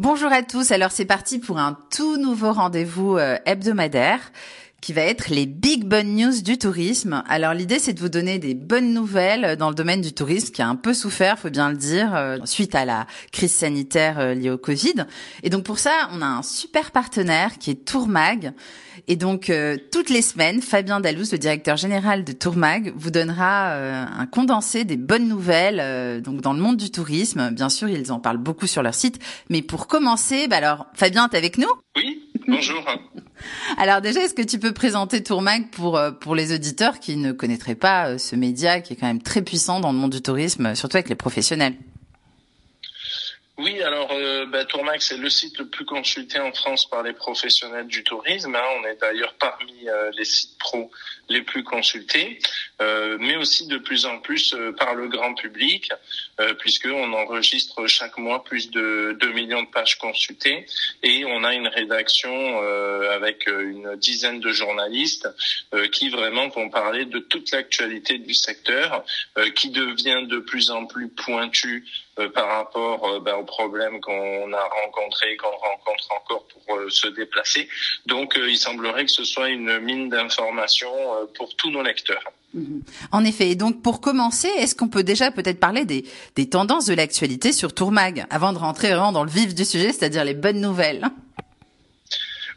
Bonjour à tous, alors c'est parti pour un tout nouveau rendez-vous euh, hebdomadaire qui va être les big bonnes news du tourisme. Alors l'idée c'est de vous donner des bonnes nouvelles dans le domaine du tourisme qui a un peu souffert, faut bien le dire, euh, suite à la crise sanitaire euh, liée au Covid. Et donc pour ça, on a un super partenaire qui est Tourmag. Et donc euh, toutes les semaines, Fabien Dalous, le directeur général de Tourmag, vous donnera un condensé des bonnes nouvelles donc dans le monde du tourisme. Bien sûr, ils en parlent beaucoup sur leur site, mais pour commencer, bah alors Fabien, t'es avec nous? Oui. Bonjour. Alors déjà, est-ce que tu peux présenter Tourmag pour euh, pour les auditeurs qui ne connaîtraient pas euh, ce média qui est quand même très puissant dans le monde du tourisme, surtout avec les professionnels? Oui, alors euh, bah, Tourmag, c'est le site le plus consulté en France par les professionnels du tourisme. Hein. On est d'ailleurs parmi euh, les sites pro les plus consultés, euh, mais aussi de plus en plus euh, par le grand public, puisqu'on enregistre chaque mois plus de 2 millions de pages consultées et on a une rédaction avec une dizaine de journalistes qui vraiment vont parler de toute l'actualité du secteur, qui devient de plus en plus pointu euh, par rapport euh, ben, aux problèmes qu'on a rencontrés, qu'on rencontre encore pour euh, se déplacer. Donc, il semblerait que ce soit une mine d'informations pour tous nos lecteurs. Mhm. En effet. Et donc, pour commencer, est-ce qu'on peut déjà peut-être parler des, des tendances de l'actualité sur Tourmag, avant de rentrer vraiment dans le vif du sujet, c'est-à-dire les bonnes nouvelles?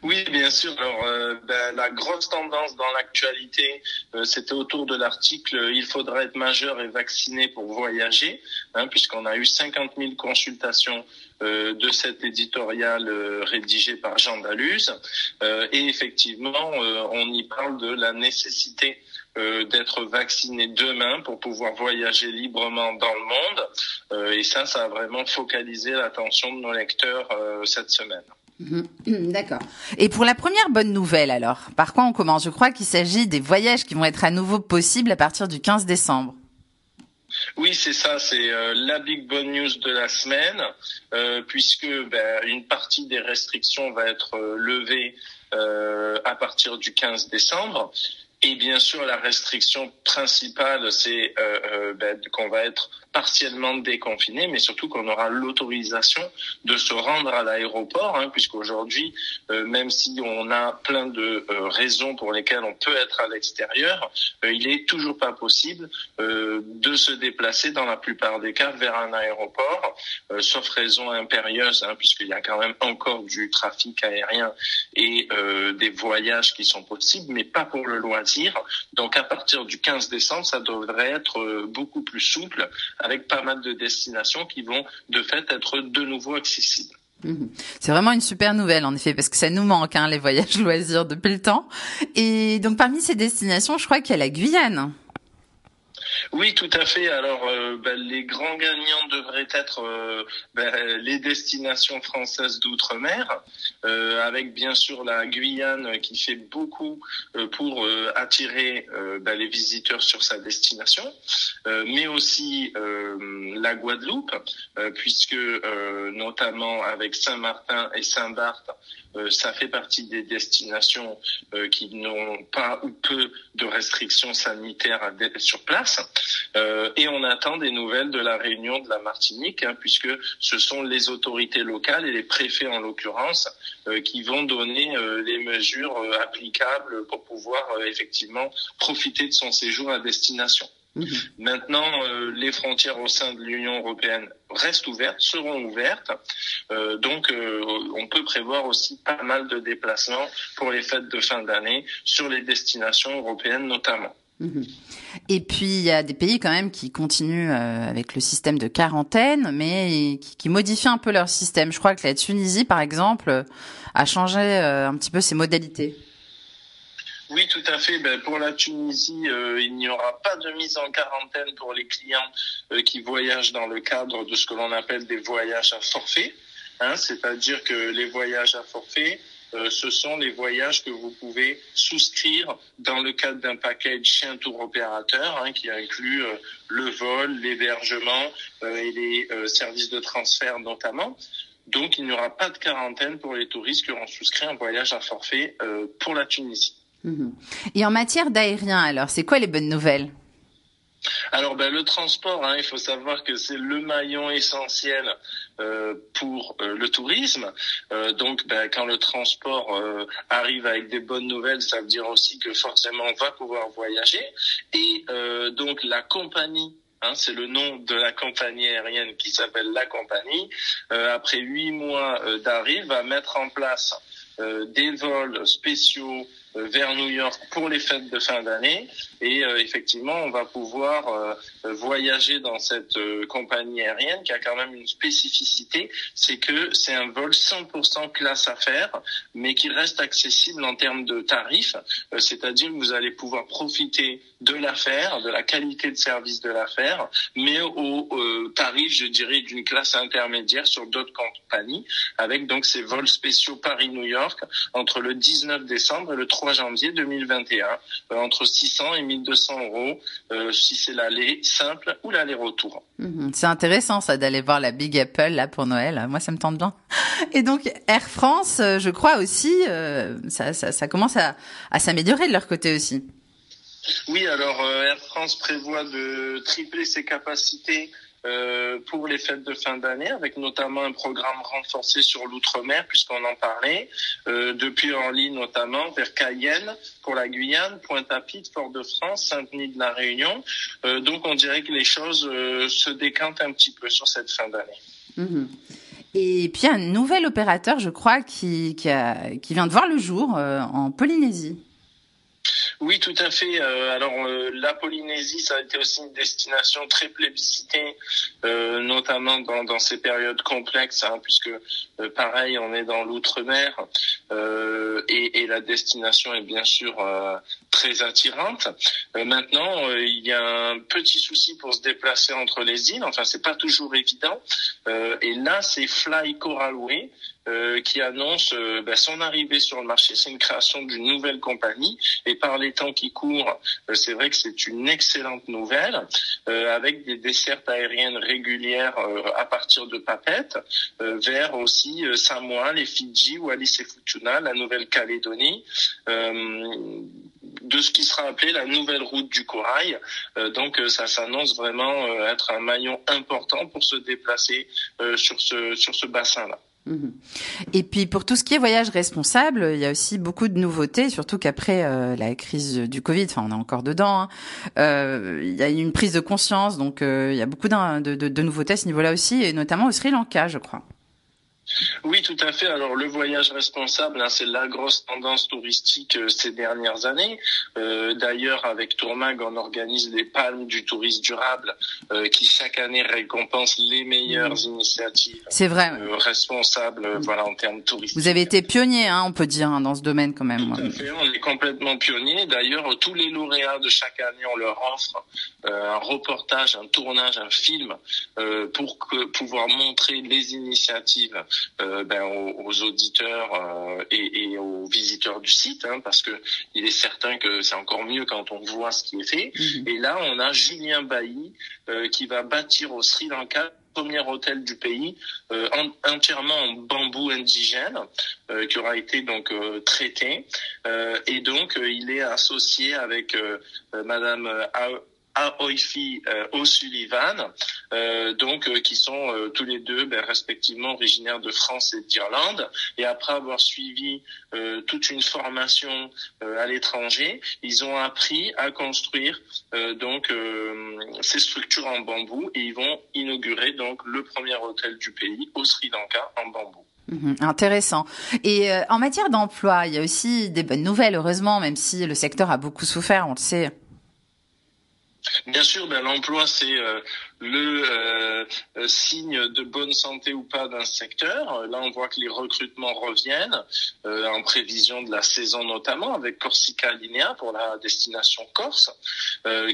Oui, bien sûr. Alors, euh, ben, la grosse tendance dans l'actualité, euh, c'était autour de l'article euh, "Il faudra être majeur et vacciné pour voyager", hein, puisqu'on a eu 50 000 consultations de cet éditorial rédigé par Jean Daluz. et effectivement, on y parle de la nécessité d'être vacciné demain pour pouvoir voyager librement dans le monde. et ça, ça a vraiment focalisé l'attention de nos lecteurs cette semaine. Mhm. D'accord. Et pour la première bonne nouvelle, alors, par quoi on commence? Je crois qu'il s'agit des voyages qui vont être à nouveau possibles à partir du 15 décembre. Oui, c'est ça, c'est euh, la big bonne news de la semaine, euh, puisque ben, une partie des restrictions va être euh, levée à partir du 15 décembre. Et bien sûr, la restriction principale, c'est ben, qu'on va être partiellement déconfiné, mais surtout qu'on aura l'autorisation de se rendre à l'aéroport, hein, puisqu'aujourd'hui, euh, même si on a plein de euh, raisons pour lesquelles on peut être à l'extérieur, euh, il est toujours pas possible de se déplacer dans la plupart des cas vers un aéroport, sauf raison impérieuse, hein, puisqu'il y a quand même encore du trafic aérien et des voyages qui sont possibles, mais pas pour le loisir. Donc à partir du 15 décembre, ça devrait être beaucoup plus souple avec pas mal de destinations qui vont de fait être de nouveau accessibles. Mhm. C'est vraiment une super nouvelle en effet parce que ça nous manque hein, les voyages loisirs depuis le temps. Et donc parmi ces destinations, je crois qu'il y a la Guyane. Oui, tout à fait. Alors, euh, ben, les grands gagnants devraient être euh, ben, les destinations françaises d'outre-mer, euh, avec bien sûr la Guyane qui fait beaucoup pour attirer ben, les visiteurs sur sa destination, mais aussi la Guadeloupe, puisque notamment avec Saint-Martin et Saint-Barth, ça fait partie des destinations qui n'ont pas ou peu de restrictions sanitaires sur place. Euh, et on attend des nouvelles de la Réunion de la Martinique, hein, puisque ce sont les autorités locales et les préfets en l'occurrence euh, qui vont donner euh, les mesures applicables pour pouvoir effectivement profiter de son séjour à destination. Mhm. Maintenant, les frontières au sein de l'Union européenne restent ouvertes, seront ouvertes. donc, on peut prévoir aussi pas mal de déplacements pour les fêtes de fin d'année sur les destinations européennes notamment. Mhm. Et puis il y a des pays quand même qui continuent euh, avec le système de quarantaine, mais qui, modifient un peu leur système. Je crois que la Tunisie, par exemple, a changé euh, un petit peu ses modalités. Oui, tout à fait. Ben, pour la Tunisie, euh, il n'y aura pas de mise en quarantaine pour les clients qui voyagent dans le cadre de ce que l'on appelle des voyages à forfait. Hein, C'est-à-dire que les voyages à forfait, euh, ce sont les voyages que vous pouvez souscrire dans le cadre d'un package chez un tour opérateur hein, qui inclut euh, le vol, l'hébergement euh, et les services de transfert notamment. Donc il n'y aura pas de quarantaine pour les touristes qui auront souscrit un voyage à forfait pour la Tunisie. Mhm. Et en matière d'aérien, alors, c'est quoi les bonnes nouvelles? Alors ben, le transport, hein, il faut savoir que c'est le maillon essentiel euh, pour euh, le tourisme. Euh, donc ben, quand le transport arrive avec des bonnes nouvelles, ça veut dire aussi que forcément on va pouvoir voyager. Et donc la compagnie Hein, c'est le nom de la compagnie aérienne qui s'appelle la compagnie. après huit mois d'arrivée, va mettre en place des vols spéciaux vers New York pour les fêtes de fin d'année. Et euh, effectivement, on va pouvoir euh, voyager dans cette euh, compagnie aérienne qui a quand même une spécificité, c'est que c'est un vol 100% classe affaires, mais qui reste accessible en termes de tarifs, c'est-à-dire que vous allez pouvoir profiter de l'affaire, de la qualité de service de l'affaire, mais au tarif, je dirais, d'une classe intermédiaire sur d'autres compagnies, avec donc ces vols spéciaux Paris-New York entre le 19 décembre et le 3 janvier 2021, entre 600 et 1200 euros euh, si c'est l'aller simple ou l'aller-retour. Mhm. c'est intéressant ça d'aller voir la Big Apple là pour Noël. Moi ça me tente bien. Et donc Air France, euh, je crois aussi, euh, ça, ça, ça, commence à, à s'améliorer de leur côté aussi. Oui, alors Air France prévoit de tripler ses capacités euh, pour les fêtes de fin d'année, avec notamment un programme renforcé sur l'outre-mer, puisqu'on en parlait, euh, depuis Orly notamment, vers Cayenne pour la Guyane, Pointe-à-Pitre, Fort-de-France, Saint-Denis de la Réunion. Euh, donc on dirait que les choses euh, se décantent un petit peu sur cette fin d'année. Mhm. Et puis un nouvel opérateur, je crois, qui, qui, vient de voir le jour en Polynésie. Oui, tout à fait. Euh, alors euh, la Polynésie, ça a été aussi une destination très plébiscitée, euh, notamment dans, ces périodes complexes, hein, puisque pareil, on est dans l'outre-mer et, et, la destination est bien sûr très attirante. maintenant, il y a un petit souci pour se déplacer entre les îles. Enfin, c'est pas toujours évident. et là, c'est Fly Coralway. Euh, qui annonce euh, ben, son arrivée sur le marché. C'est une création d'une nouvelle compagnie et par les temps qui courent, euh, c'est vrai que c'est une excellente nouvelle avec des dessertes aériennes régulières à partir de Papette vers aussi Samoa, les Fidji, Wallis et Futuna, la Nouvelle-Calédonie de ce qui sera appelé la nouvelle route du corail. donc ça s'annonce vraiment être un maillon important pour se déplacer sur ce sur ce bassin-là. Mhm. Et puis pour tout ce qui est voyage responsable, il y a aussi beaucoup de nouveautés, surtout qu'après euh, la crise du Covid, enfin on est encore dedans, hein, euh, il y a une prise de conscience, donc euh, il y a beaucoup de, de, de nouveautés à ce niveau-là aussi, et notamment au Sri Lanka, je crois. Oui, tout à fait. Alors le voyage responsable, hein, c'est la grosse tendance touristique euh, ces dernières années. Euh, D'ailleurs, avec Tourmag, on organise les palmes du tourisme durable, euh, qui chaque année récompense les meilleures mmh. initiatives. C'est vrai. Euh, responsables, mmh. voilà, en termes touristiques. Vous avez été pionnier, hein, on peut dire, hein, dans ce domaine quand même. Tout à fait. On complètement pionnier. D'ailleurs, tous les lauréats de chaque année, on leur offre un reportage, un tournage, un film pour que, pouvoir montrer les initiatives euh, ben, aux, auditeurs euh, et, et, aux visiteurs du site, hein, parce que il est certain que c'est encore mieux quand on voit ce qui est fait. Mhm. Et là, on a Julien Bailly euh, qui va bâtir au Sri Lanka premier hôtel du pays euh, entièrement en bambou indigène euh, qui aura été donc euh, traité. Et donc il est associé avec Madame Aoifi euh, O'Sullivan, euh, donc euh, qui sont euh, tous les deux ben, respectivement originaires de France et d'Irlande. Et après avoir suivi toute une formation à l'étranger, ils ont appris à construire donc ces structures en bambou et ils vont inaugurer donc le premier hôtel du pays au Sri Lanka en bambou. Mhm, intéressant. Et en matière d'emploi, il y a aussi des bonnes nouvelles, heureusement, même si le secteur a beaucoup souffert, on le sait. Bien sûr, ben, l'emploi, c'est euh, le euh, euh, signe de bonne santé ou pas d'un secteur. Là, on voit que les recrutements reviennent en prévision de la saison notamment, avec Corsica Linea pour la destination Corse,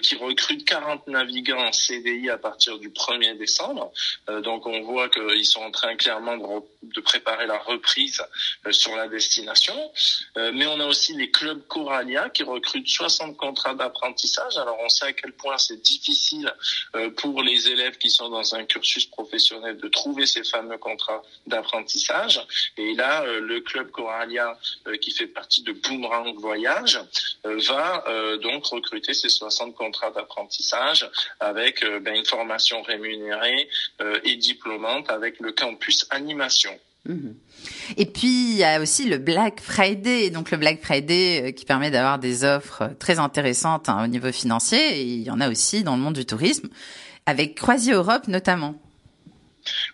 qui recrute 40 navigants en CDI à partir du 1er décembre. donc, on voit qu'ils sont en train clairement de, préparer la reprise sur la destination. mais on a aussi les clubs Coralia qui recrutent 60 contrats d'apprentissage. Alors, on sait à quel point c'est difficile euh, pour les les élèves qui sont dans un cursus professionnel de trouver ces fameux contrats d'apprentissage. Et là, le club Coralia, qui fait partie de Boomerang Voyage, va donc recruter ces 60 contrats d'apprentissage avec ben, une formation rémunérée et diplômante avec le campus animation. Mhm. Et puis il y a aussi le Black Friday, donc le Black Friday euh, qui permet d'avoir des offres très intéressantes hein, au niveau financier. Il y en a aussi dans le monde du tourisme, avec Croisier Europe notamment.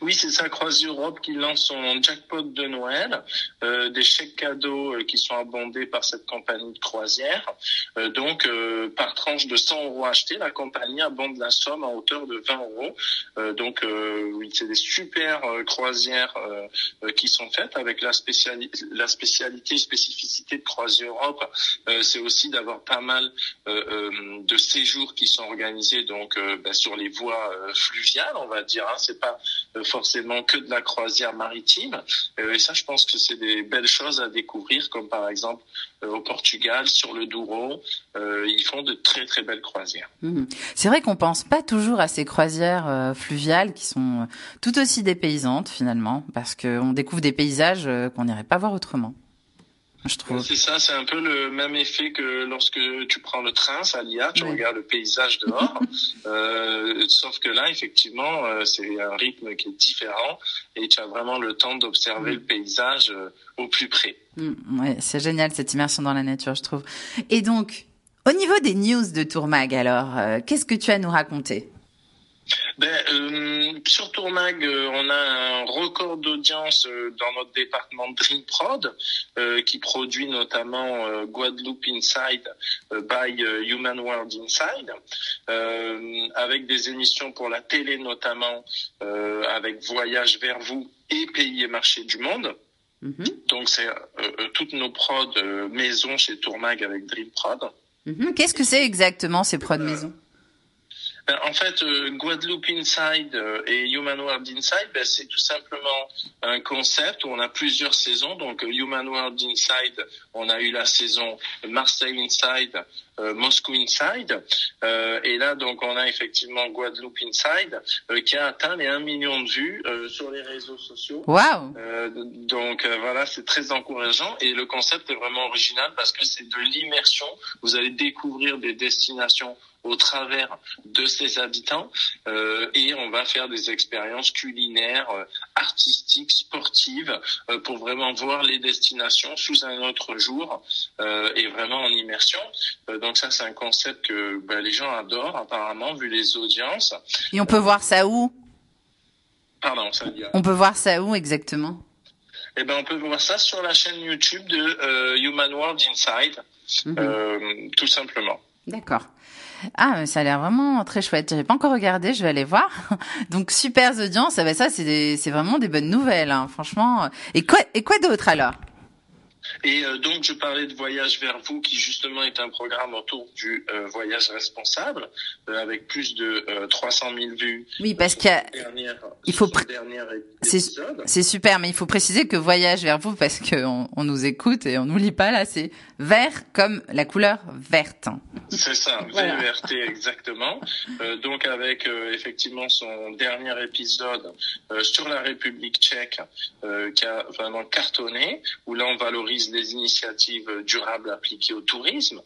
Oui, c'est ça, Croisière Europe qui lance son jackpot de Noël, euh, des chèques cadeaux euh, qui sont abondés par cette compagnie de croisière. Euh, donc, par tranche de 100 euros achetés, la compagnie abonde la somme à hauteur de 20 euros. Donc, oui, c'est des super croisières qui sont faites avec la, spécialité, la spécialité, spécificité de Croisière Europe. c'est aussi d'avoir pas mal de séjours qui sont organisés donc ben, sur les voies fluviales, on va dire. Hein. C'est pas forcément que de la croisière maritime. Euh, et ça, je pense que c'est des belles choses à découvrir, comme par exemple euh, au Portugal, sur le Douro, euh, ils font de très très belles croisières. Mhm. C'est vrai qu'on pense pas toujours à ces croisières fluviales qui sont tout aussi dépaysantes finalement, parce qu'on découvre des paysages qu'on n'irait pas voir autrement. C'est ça, c'est un peu le même effet que lorsque tu prends le train, ça l'IA, tu regardes le paysage dehors. euh, sauf que là, effectivement, euh, c'est un rythme qui est différent et tu as vraiment le temps d'observer le paysage euh, au plus près. Mm, ouais, c'est génial cette immersion dans la nature, je trouve. Et donc, au niveau des news de Tourmag, alors, euh, qu'est-ce que tu as à nous raconter? Ben, euh, sur Tourmag, euh, on a un record d'audience euh, dans notre département Dream Prod, qui produit notamment Guadeloupe Inside by Human World Inside, avec des émissions pour la télé notamment, avec Voyage vers vous et Pays et Marché du Monde. Mm-hmm. Donc c'est toutes nos prods maison chez Tourmag avec Dream Prod. Mm-hmm. Qu'est-ce que c'est exactement ces prods maison? Ben, en fait, euh, Guadeloupe Inside euh, et Human World Inside, ben, c'est tout simplement un concept où on a plusieurs saisons. Donc euh, Human World Inside, on a eu la saison Marseille Inside, Moscou Inside, et là donc on a effectivement Guadeloupe Inside qui a atteint les 1 million de vues sur les réseaux sociaux. Wow. donc voilà, c'est très encourageant et le concept est vraiment original parce que c'est de l'immersion. Vous allez découvrir des destinations au travers de ses habitants euh, et on va faire des expériences culinaires, euh, artistiques, sportives euh, pour vraiment voir les destinations sous un autre jour et vraiment en immersion. Donc ça c'est un concept que bah, les gens adorent apparemment vu les audiences. Et on peut voir ça où? Pardon, ça On peut voir ça où exactement? Eh ben, on peut voir ça sur la chaîne YouTube de Human World Inside, mhm. tout simplement. D'accord. Ah, ça a l'air vraiment très chouette. J'avais pas encore regardé, je vais aller voir. Donc super audience, ah ben ça c'est vraiment des bonnes nouvelles, hein, franchement. Et quoi et quoi d'autre alors? Et euh, donc, je parlais de Voyage vers vous, qui justement est un programme autour du euh, voyage responsable, euh, avec plus de 300 000 vues. Oui, parce qu'il il faut c'est super, mais il faut préciser que Voyage vers vous, parce qu'on on nous écoute et on nous lit pas là, c'est vert comme la couleur verte. C'est ça, voilà. VRT exactement. donc avec effectivement son dernier épisode sur la République tchèque, qui a vraiment cartonné, où là on valorise les initiatives durables appliquées au tourisme.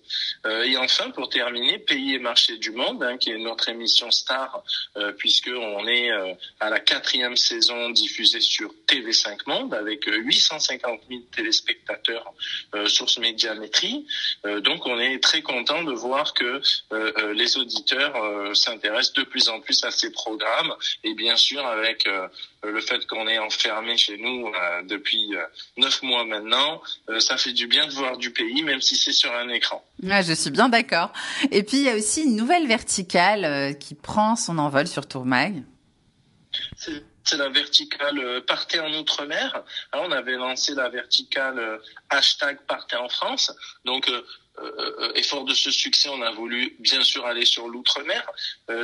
Euh, et enfin, pour terminer, Pays et marché du monde, hein, qui est notre émission star, euh, puisque on est euh, à la quatrième saison diffusée sur TV5 Monde avec 850 000 téléspectateurs sur ce médiamétrie. donc, on est très content de voir que les auditeurs s'intéressent de plus en plus à ces programmes et bien sûr avec le fait qu'on est enfermé chez nous depuis neuf mois maintenant, euh, ça fait du bien de voir du pays, même si c'est sur un écran. Ah, je suis bien d'accord. Et puis il y a aussi une nouvelle verticale euh, qui prend son envol sur Tourmag. C'est la verticale euh, Partez en Outre-mer. on avait lancé la verticale hashtag Partez en France. Donc et fort de ce succès, on a voulu bien sûr aller sur l'outre-mer.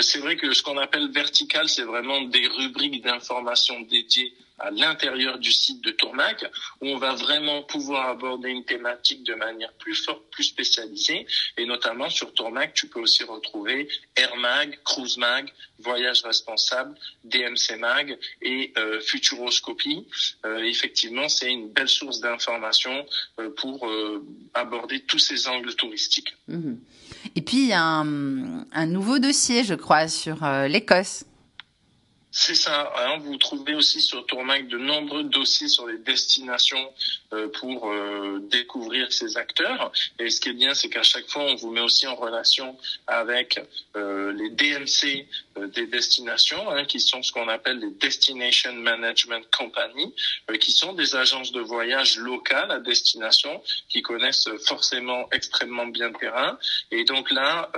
c'est vrai que ce qu'on appelle vertical, c'est vraiment des rubriques d'information dédiées à l'intérieur du site de Tourmag, où on va vraiment pouvoir aborder une thématique de manière plus forte, plus spécialisée. Et notamment sur Tourmag, tu peux aussi retrouver Air Mag, Cruise Mag, Voyage Responsable, DMC Mag et euh, Futuroscopie. Euh, effectivement, c'est une belle source d'information euh, pour aborder tous ces angles touristiques. Mhm. Et puis, un, un nouveau dossier, je crois, sur l'Écosse. C'est ça. Vous trouvez aussi sur Tourmac de nombreux dossiers sur les destinations euh, pour euh, découvrir ces acteurs. Et ce qui est bien, c'est qu'à chaque fois, on vous met aussi en relation avec euh, les DMC des destinations, hein, qui sont ce qu'on appelle les Destination Management Company, qui sont des agences de voyage locales à destination, qui connaissent forcément extrêmement bien le terrain. Et donc là,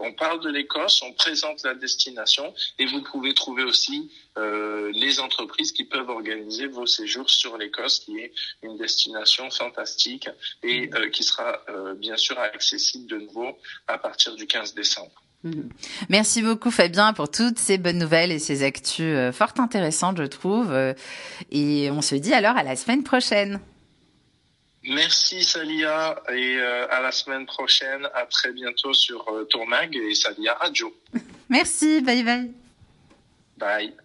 on parle de l'Écosse, on présente la destination, et vous pouvez trouver aussi euh, les entreprises qui peuvent organiser vos séjours sur l'Écosse, qui est une destination fantastique et euh, qui sera euh, bien sûr accessible de nouveau à partir du 15 décembre. Mhm. Merci beaucoup Fabien pour toutes ces bonnes nouvelles et ces actus fort intéressantes, je trouve. Et on se dit alors à la semaine prochaine. Merci Salia et à la semaine prochaine. À très bientôt sur Tourmag et Salia Radio. Merci, bye bye. Bye.